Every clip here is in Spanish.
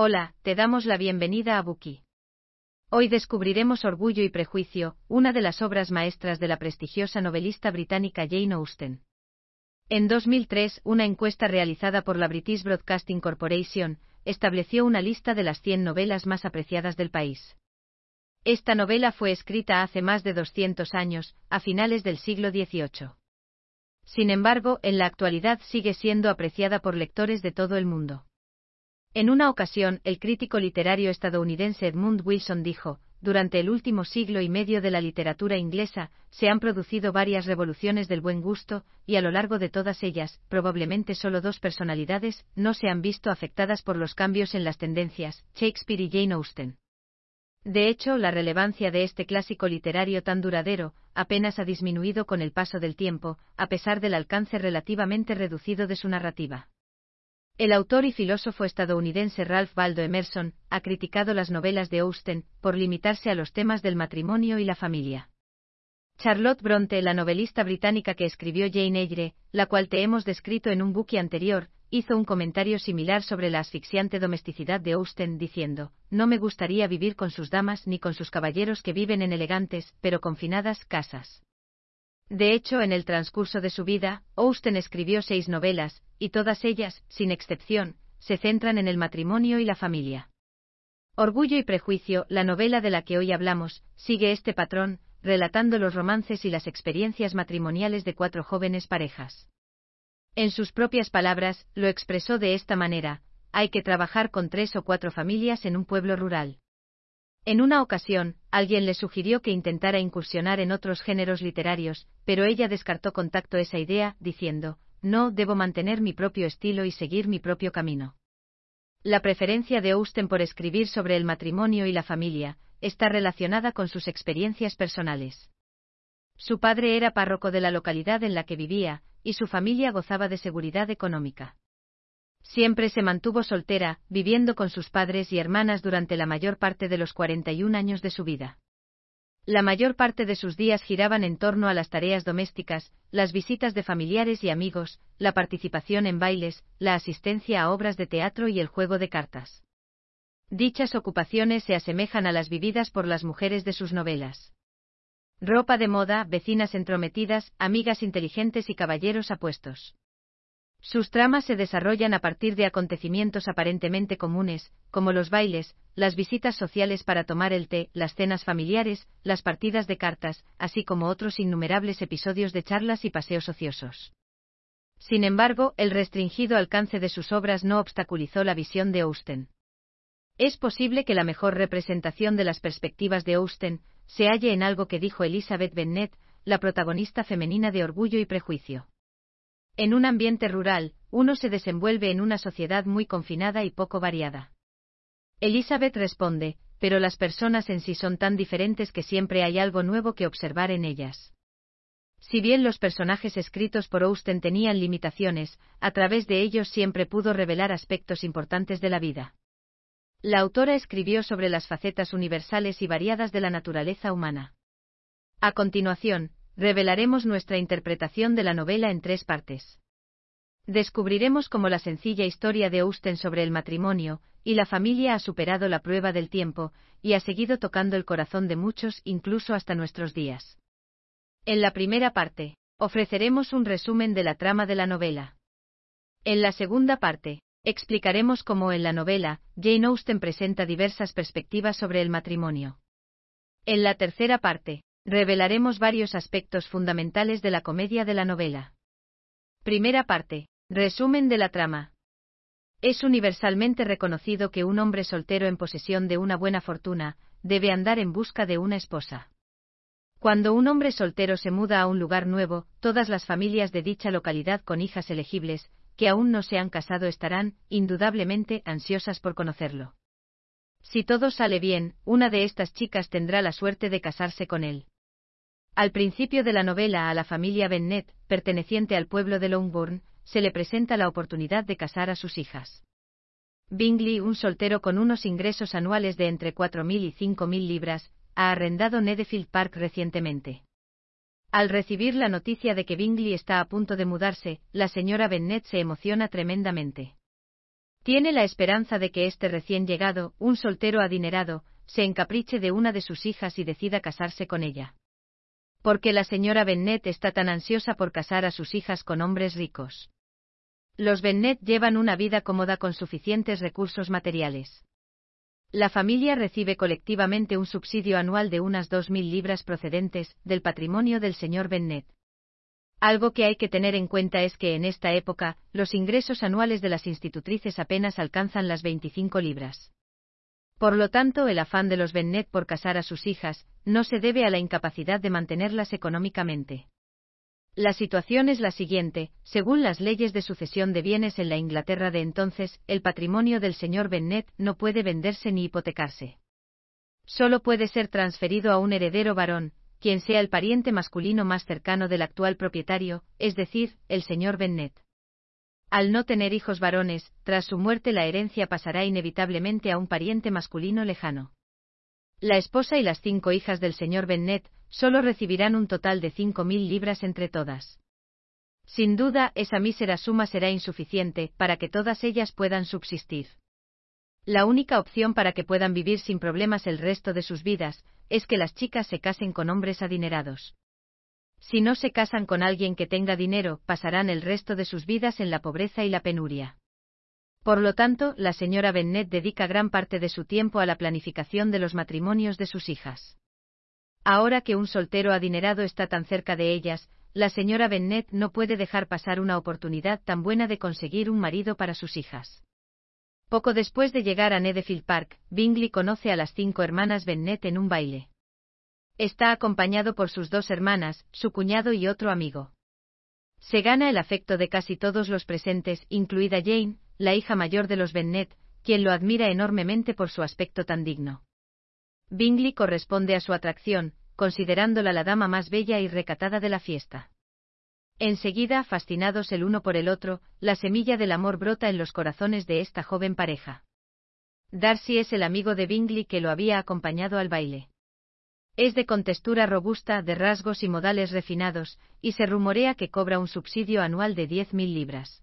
Hola, te damos la bienvenida a Buki. Hoy descubriremos Orgullo y Prejuicio, una de las obras maestras de la prestigiosa novelista británica Jane Austen. En 2003, una encuesta realizada por la British Broadcasting Corporation estableció una lista de las 100 novelas más apreciadas del país. Esta novela fue escrita hace más de 200 años, a finales del siglo XVIII. Sin embargo, en la actualidad sigue siendo apreciada por lectores de todo el mundo. En una ocasión, el crítico literario estadounidense Edmund Wilson dijo, durante el último siglo y medio de la literatura inglesa, se han producido varias revoluciones del buen gusto, y a lo largo de todas ellas, probablemente solo dos personalidades, no se han visto afectadas por los cambios en las tendencias, Shakespeare y Jane Austen. De hecho, la relevancia de este clásico literario tan duradero, apenas ha disminuido con el paso del tiempo, a pesar del alcance relativamente reducido de su narrativa. El autor y filósofo estadounidense Ralph Waldo Emerson ha criticado las novelas de Austen por limitarse a los temas del matrimonio y la familia. Charlotte Bronte, la novelista británica que escribió Jane Eyre, la cual te hemos descrito en un buque anterior, hizo un comentario similar sobre la asfixiante domesticidad de Austen diciendo, no me gustaría vivir con sus damas ni con sus caballeros que viven en elegantes, pero confinadas casas. De hecho, en el transcurso de su vida, Austen escribió seis novelas, y todas ellas, sin excepción, se centran en el matrimonio y la familia. Orgullo y Prejuicio, la novela de la que hoy hablamos, sigue este patrón, relatando los romances y las experiencias matrimoniales de cuatro jóvenes parejas. En sus propias palabras, lo expresó de esta manera, hay que trabajar con tres o cuatro familias en un pueblo rural. En una ocasión, alguien le sugirió que intentara incursionar en otros géneros literarios, pero ella descartó contacto esa idea, diciendo, no, debo mantener mi propio estilo y seguir mi propio camino. La preferencia de Austen por escribir sobre el matrimonio y la familia está relacionada con sus experiencias personales. Su padre era párroco de la localidad en la que vivía, y su familia gozaba de seguridad económica. Siempre se mantuvo soltera, viviendo con sus padres y hermanas durante la mayor parte de los 41 años de su vida. La mayor parte de sus días giraban en torno a las tareas domésticas, las visitas de familiares y amigos, la participación en bailes, la asistencia a obras de teatro y el juego de cartas. Dichas ocupaciones se asemejan a las vividas por las mujeres de sus novelas. Ropa de moda, vecinas entrometidas, amigas inteligentes y caballeros apuestos. Sus tramas se desarrollan a partir de acontecimientos aparentemente comunes, como los bailes, las visitas sociales para tomar el té, las cenas familiares, las partidas de cartas, así como otros innumerables episodios de charlas y paseos ociosos. Sin embargo, el restringido alcance de sus obras no obstaculizó la visión de Austen. Es posible que la mejor representación de las perspectivas de Austen se halle en algo que dijo Elizabeth Bennet, la protagonista femenina de Orgullo y Prejuicio. En un ambiente rural, uno se desenvuelve en una sociedad muy confinada y poco variada. Elizabeth responde, pero las personas en sí son tan diferentes que siempre hay algo nuevo que observar en ellas. Si bien los personajes escritos por Austen tenían limitaciones, a través de ellos siempre pudo revelar aspectos importantes de la vida. La autora escribió sobre las facetas universales y variadas de la naturaleza humana. A continuación, revelaremos nuestra interpretación de la novela en tres partes. Descubriremos cómo la sencilla historia de Austen sobre el matrimonio y la familia ha superado la prueba del tiempo y ha seguido tocando el corazón de muchos incluso hasta nuestros días. En la primera parte, ofreceremos un resumen de la trama de la novela. En la segunda parte, explicaremos cómo en la novela, Jane Austen presenta diversas perspectivas sobre el matrimonio. En la tercera parte, revelaremos varios aspectos fundamentales de la comedia de la novela. Primera parte. Resumen de la trama. Es universalmente reconocido que un hombre soltero en posesión de una buena fortuna, debe andar en busca de una esposa. Cuando un hombre soltero se muda a un lugar nuevo, todas las familias de dicha localidad con hijas elegibles, que aún no se han casado estarán, indudablemente, ansiosas por conocerlo. Si todo sale bien, una de estas chicas tendrá la suerte de casarse con él. Al principio de la novela a la familia Bennet, perteneciente al pueblo de Longbourn, se le presenta la oportunidad de casar a sus hijas. Bingley, un soltero con unos ingresos anuales de entre 4.000 y 5.000 libras, ha arrendado Nedefield Park recientemente. Al recibir la noticia de que Bingley está a punto de mudarse, la señora Bennet se emociona tremendamente. Tiene la esperanza de que este recién llegado, un soltero adinerado, se encapriche de una de sus hijas y decida casarse con ella. Porque la señora Bennet está tan ansiosa por casar a sus hijas con hombres ricos. Los Bennet llevan una vida cómoda con suficientes recursos materiales. La familia recibe colectivamente un subsidio anual de unas 2.000 libras procedentes del patrimonio del señor Bennet. Algo que hay que tener en cuenta es que en esta época, los ingresos anuales de las institutrices apenas alcanzan las 25 libras. Por lo tanto, el afán de los Bennet por casar a sus hijas no se debe a la incapacidad de mantenerlas económicamente. La situación es la siguiente, según las leyes de sucesión de bienes en la Inglaterra de entonces, el patrimonio del señor Bennet no puede venderse ni hipotecarse. Solo puede ser transferido a un heredero varón, quien sea el pariente masculino más cercano del actual propietario, es decir, el señor Bennet. Al no tener hijos varones, tras su muerte la herencia pasará inevitablemente a un pariente masculino lejano. La esposa y las cinco hijas del señor Bennet solo recibirán un total de cinco mil libras entre todas. Sin duda, esa mísera suma será insuficiente para que todas ellas puedan subsistir. La única opción para que puedan vivir sin problemas el resto de sus vidas es que las chicas se casen con hombres adinerados. Si no se casan con alguien que tenga dinero, pasarán el resto de sus vidas en la pobreza y la penuria. Por lo tanto, la señora Bennet dedica gran parte de su tiempo a la planificación de los matrimonios de sus hijas. Ahora que un soltero adinerado está tan cerca de ellas, la señora Bennet no puede dejar pasar una oportunidad tan buena de conseguir un marido para sus hijas. Poco después de llegar a Nedefield Park, Bingley conoce a las cinco hermanas Bennet en un baile. Está acompañado por sus dos hermanas, su cuñado y otro amigo. Se gana el afecto de casi todos los presentes, incluida Jane, la hija mayor de los Bennet, quien lo admira enormemente por su aspecto tan digno. Bingley corresponde a su atracción, considerándola la dama más bella y recatada de la fiesta. Enseguida, fascinados el uno por el otro, la semilla del amor brota en los corazones de esta joven pareja. Darcy es el amigo de Bingley que lo había acompañado al baile. Es de contextura robusta, de rasgos y modales refinados, y se rumorea que cobra un subsidio anual de 10.000 libras.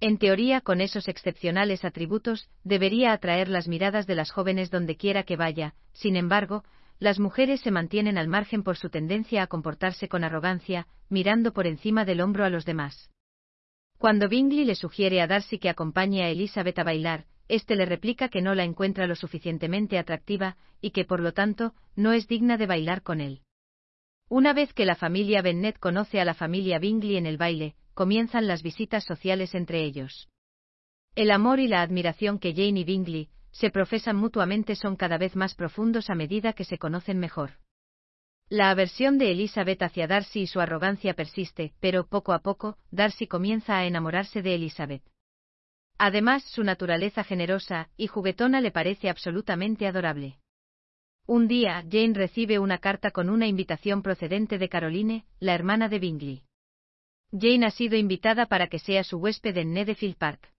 En teoría, con esos excepcionales atributos, debería atraer las miradas de las jóvenes donde quiera que vaya, sin embargo, las mujeres se mantienen al margen por su tendencia a comportarse con arrogancia, mirando por encima del hombro a los demás. Cuando Bingley le sugiere a Darcy que acompañe a Elizabeth a bailar, éste le replica que no la encuentra lo suficientemente atractiva, y que por lo tanto, no es digna de bailar con él. Una vez que la familia Bennet conoce a la familia Bingley en el baile, comienzan las visitas sociales entre ellos. El amor y la admiración que Jane y Bingley, se profesan mutuamente son cada vez más profundos a medida que se conocen mejor. La aversión de Elizabeth hacia Darcy y su arrogancia persiste, pero poco a poco, Darcy comienza a enamorarse de Elizabeth. Además, su naturaleza generosa y juguetona le parece absolutamente adorable. Un día, Jane recibe una carta con una invitación procedente de Caroline, la hermana de Bingley. Jane ha sido invitada para que sea su huésped en Nedefield Park.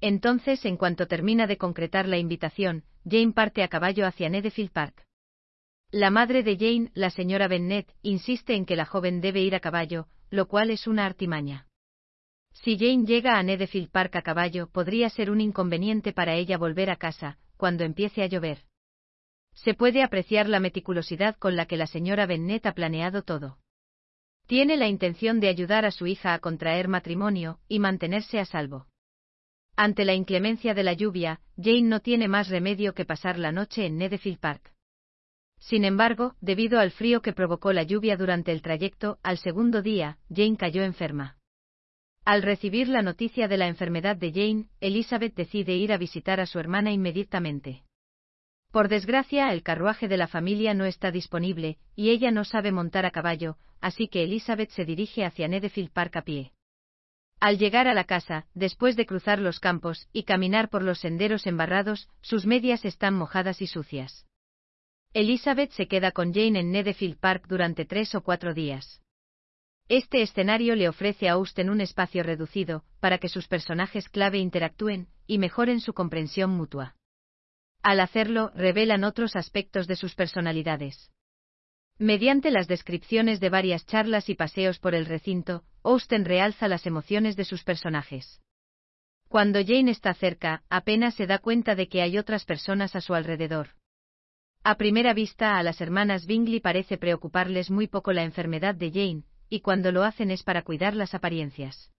Entonces, en cuanto termina de concretar la invitación, Jane parte a caballo hacia Nedefield Park. La madre de Jane, la señora Bennet, insiste en que la joven debe ir a caballo, lo cual es una artimaña. Si Jane llega a Nedefield Park a caballo, podría ser un inconveniente para ella volver a casa, cuando empiece a llover. Se puede apreciar la meticulosidad con la que la señora Bennet ha planeado todo. Tiene la intención de ayudar a su hija a contraer matrimonio y mantenerse a salvo. Ante la inclemencia de la lluvia, Jane no tiene más remedio que pasar la noche en Nedefield Park. Sin embargo, debido al frío que provocó la lluvia durante el trayecto, al segundo día, Jane cayó enferma. Al recibir la noticia de la enfermedad de Jane, Elizabeth decide ir a visitar a su hermana inmediatamente. Por desgracia, el carruaje de la familia no está disponible, y ella no sabe montar a caballo, así que Elizabeth se dirige hacia Nedefield Park a pie. Al llegar a la casa, después de cruzar los campos y caminar por los senderos embarrados, sus medias están mojadas y sucias. Elizabeth se queda con Jane en Nedefield Park durante tres o cuatro días. Este escenario le ofrece a Austen un espacio reducido, para que sus personajes clave interactúen y mejoren su comprensión mutua. Al hacerlo, revelan otros aspectos de sus personalidades. Mediante las descripciones de varias charlas y paseos por el recinto, Austen realza las emociones de sus personajes. Cuando Jane está cerca, apenas se da cuenta de que hay otras personas a su alrededor. A primera vista a las hermanas Bingley parece preocuparles muy poco la enfermedad de Jane, y cuando lo hacen es para cuidar las apariencias.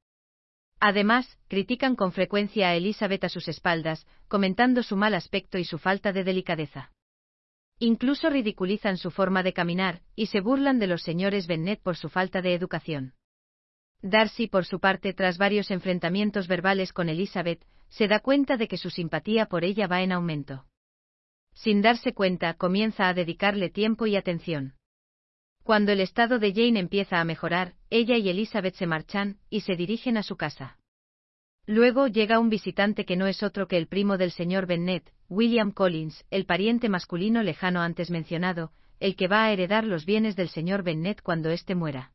Además, critican con frecuencia a Elizabeth a sus espaldas, comentando su mal aspecto y su falta de delicadeza. Incluso ridiculizan su forma de caminar, y se burlan de los señores Bennet por su falta de educación. Darcy, por su parte, tras varios enfrentamientos verbales con Elizabeth, se da cuenta de que su simpatía por ella va en aumento. Sin darse cuenta, comienza a dedicarle tiempo y atención. Cuando el estado de Jane empieza a mejorar, ella y Elizabeth se marchan, y se dirigen a su casa. Luego llega un visitante que no es otro que el primo del señor Bennet, William Collins, el pariente masculino lejano antes mencionado, el que va a heredar los bienes del señor Bennet cuando éste muera.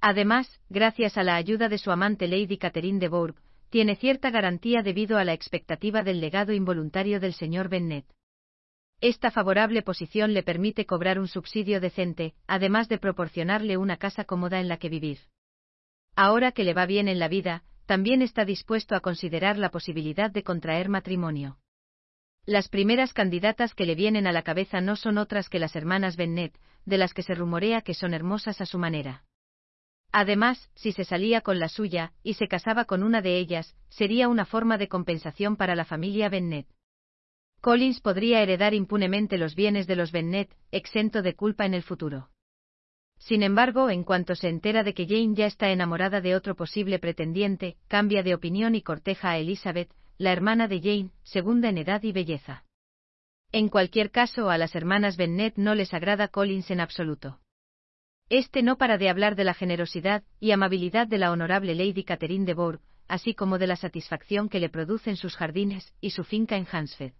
Además, gracias a la ayuda de su amante Lady Catherine de Bourgh, tiene cierta garantía debido a la expectativa del legado involuntario del señor Bennet. Esta favorable posición le permite cobrar un subsidio decente, además de proporcionarle una casa cómoda en la que vivir. Ahora que le va bien en la vida, también está dispuesto a considerar la posibilidad de contraer matrimonio. Las primeras candidatas que le vienen a la cabeza no son otras que las hermanas Bennet, de las que se rumorea que son hermosas a su manera. Además, si se salía con la suya, y se casaba con una de ellas, sería una forma de compensación para la familia Bennet. Collins podría heredar impunemente los bienes de los Bennet, exento de culpa en el futuro. Sin embargo, en cuanto se entera de que Jane ya está enamorada de otro posible pretendiente, cambia de opinión y corteja a Elizabeth, la hermana de Jane, segunda en edad y belleza. En cualquier caso, a las hermanas Bennet no les agrada Collins en absoluto. Este no para de hablar de la generosidad y amabilidad de la honorable Lady Catherine de Bourgh, así como de la satisfacción que le producen sus jardines y su finca en Hansford.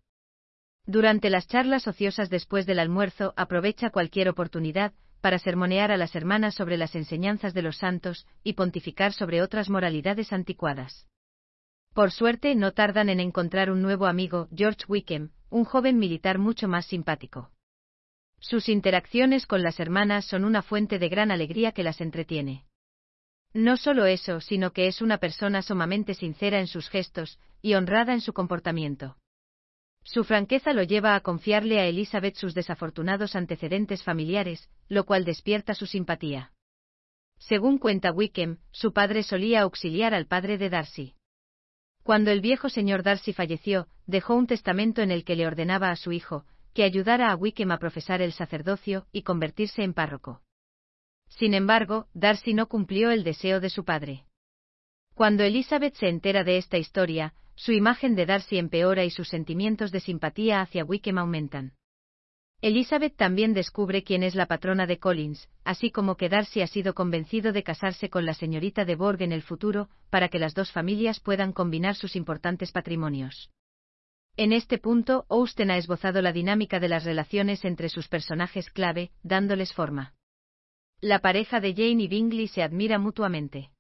Durante las charlas ociosas después del almuerzo aprovecha cualquier oportunidad para sermonear a las hermanas sobre las enseñanzas de los santos y pontificar sobre otras moralidades anticuadas. Por suerte no tardan en encontrar un nuevo amigo, George Wickham, un joven militar mucho más simpático. Sus interacciones con las hermanas son una fuente de gran alegría que las entretiene. No solo eso, sino que es una persona sumamente sincera en sus gestos y honrada en su comportamiento. Su franqueza lo lleva a confiarle a Elizabeth sus desafortunados antecedentes familiares, lo cual despierta su simpatía. Según cuenta Wickham, su padre solía auxiliar al padre de Darcy. Cuando el viejo señor Darcy falleció, dejó un testamento en el que le ordenaba a su hijo, que ayudara a Wickham a profesar el sacerdocio y convertirse en párroco. Sin embargo, Darcy no cumplió el deseo de su padre. Cuando Elizabeth se entera de esta historia, su imagen de Darcy empeora y sus sentimientos de simpatía hacia Wickham aumentan. Elizabeth también descubre quién es la patrona de Collins, así como que Darcy ha sido convencido de casarse con la señorita de Borg en el futuro, para que las dos familias puedan combinar sus importantes patrimonios. En este punto, Austen ha esbozado la dinámica de las relaciones entre sus personajes clave, dándoles forma. La pareja de Jane y Bingley se admira mutuamente.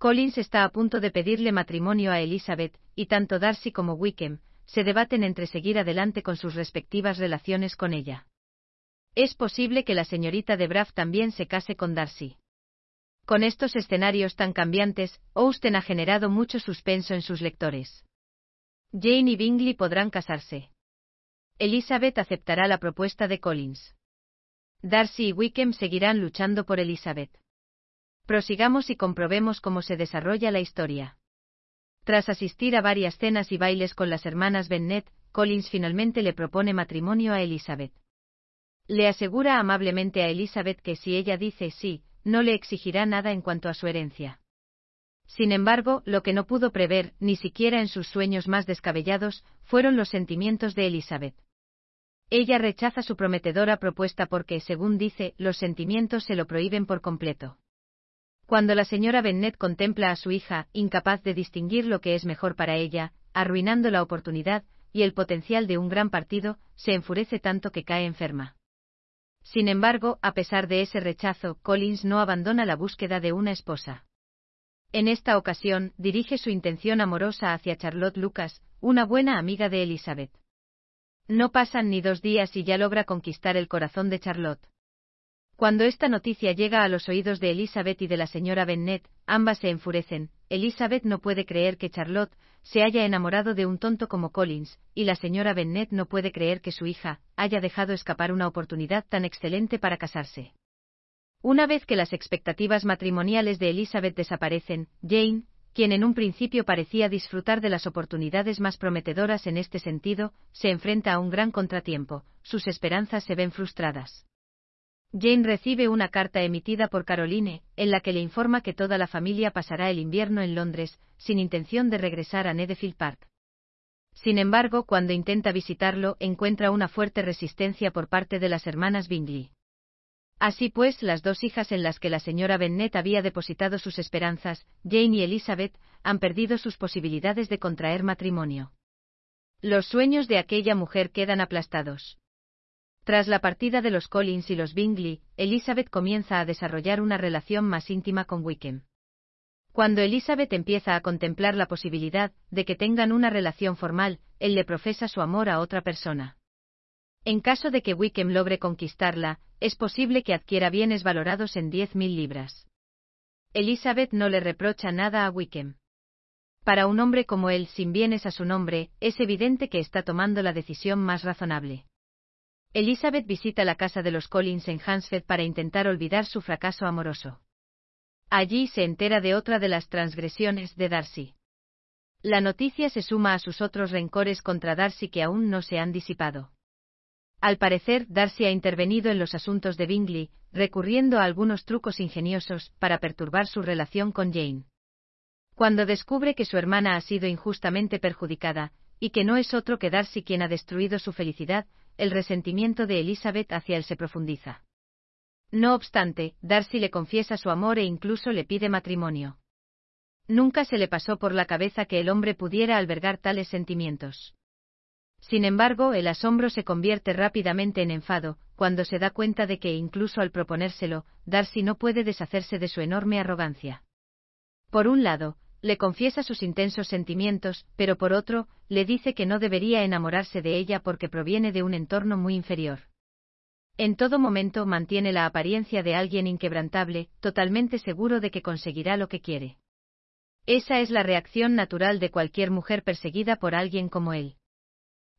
Collins está a punto de pedirle matrimonio a Elizabeth, y tanto Darcy como Wickham se debaten entre seguir adelante con sus respectivas relaciones con ella. Es posible que la señorita de Braff también se case con Darcy. Con estos escenarios tan cambiantes, Austen ha generado mucho suspenso en sus lectores. Jane y Bingley podrán casarse. Elizabeth aceptará la propuesta de Collins. Darcy y Wickham seguirán luchando por Elizabeth. Prosigamos y comprobemos cómo se desarrolla la historia. Tras asistir a varias cenas y bailes con las hermanas Bennet, Collins finalmente le propone matrimonio a Elizabeth. Le asegura amablemente a Elizabeth que si ella dice sí, no le exigirá nada en cuanto a su herencia. Sin embargo, lo que no pudo prever, ni siquiera en sus sueños más descabellados, fueron los sentimientos de Elizabeth. Ella rechaza su prometedora propuesta porque, según dice, los sentimientos se lo prohíben por completo. Cuando la señora Bennet contempla a su hija, incapaz de distinguir lo que es mejor para ella, arruinando la oportunidad y el potencial de un gran partido, se enfurece tanto que cae enferma. Sin embargo, a pesar de ese rechazo, Collins no abandona la búsqueda de una esposa. En esta ocasión, dirige su intención amorosa hacia Charlotte Lucas, una buena amiga de Elizabeth. No pasan ni dos días y ya logra conquistar el corazón de Charlotte. Cuando esta noticia llega a los oídos de Elizabeth y de la señora Bennet, ambas se enfurecen. Elizabeth no puede creer que Charlotte se haya enamorado de un tonto como Collins, y la señora Bennet no puede creer que su hija haya dejado escapar una oportunidad tan excelente para casarse. Una vez que las expectativas matrimoniales de Elizabeth desaparecen, Jane, quien en un principio parecía disfrutar de las oportunidades más prometedoras en este sentido, se enfrenta a un gran contratiempo, sus esperanzas se ven frustradas. Jane recibe una carta emitida por Caroline, en la que le informa que toda la familia pasará el invierno en Londres, sin intención de regresar a Netherfield Park. Sin embargo, cuando intenta visitarlo, encuentra una fuerte resistencia por parte de las hermanas Bingley. Así pues, las dos hijas en las que la señora Bennet había depositado sus esperanzas, Jane y Elizabeth, han perdido sus posibilidades de contraer matrimonio. Los sueños de aquella mujer quedan aplastados. Tras la partida de los Collins y los Bingley, Elizabeth comienza a desarrollar una relación más íntima con Wickham. Cuando Elizabeth empieza a contemplar la posibilidad de que tengan una relación formal, él le profesa su amor a otra persona. En caso de que Wickham logre conquistarla, es posible que adquiera bienes valorados en 10.000 libras. Elizabeth no le reprocha nada a Wickham. Para un hombre como él sin bienes a su nombre, es evidente que está tomando la decisión más razonable. Elizabeth visita la casa de los Collins en Hansford para intentar olvidar su fracaso amoroso. Allí se entera de otra de las transgresiones de Darcy. La noticia se suma a sus otros rencores contra Darcy que aún no se han disipado. Al parecer, Darcy ha intervenido en los asuntos de Bingley, recurriendo a algunos trucos ingeniosos para perturbar su relación con Jane. Cuando descubre que su hermana ha sido injustamente perjudicada, y que no es otro que Darcy quien ha destruido su felicidad, el resentimiento de Elizabeth hacia él se profundiza. No obstante, Darcy le confiesa su amor e incluso le pide matrimonio. Nunca se le pasó por la cabeza que el hombre pudiera albergar tales sentimientos. Sin embargo, el asombro se convierte rápidamente en enfado, cuando se da cuenta de que incluso al proponérselo, Darcy no puede deshacerse de su enorme arrogancia. Por un lado, le confiesa sus intensos sentimientos, pero por otro, le dice que no debería enamorarse de ella porque proviene de un entorno muy inferior. En todo momento mantiene la apariencia de alguien inquebrantable, totalmente seguro de que conseguirá lo que quiere. Esa es la reacción natural de cualquier mujer perseguida por alguien como él.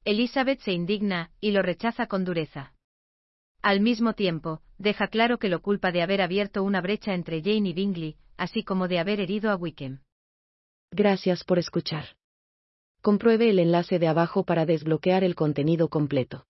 Elizabeth se indigna, y lo rechaza con dureza. Al mismo tiempo, deja claro que lo culpa de haber abierto una brecha entre Jane y Bingley, así como de haber herido a Wickham. Gracias por escuchar. Compruebe el enlace de abajo para desbloquear el contenido completo.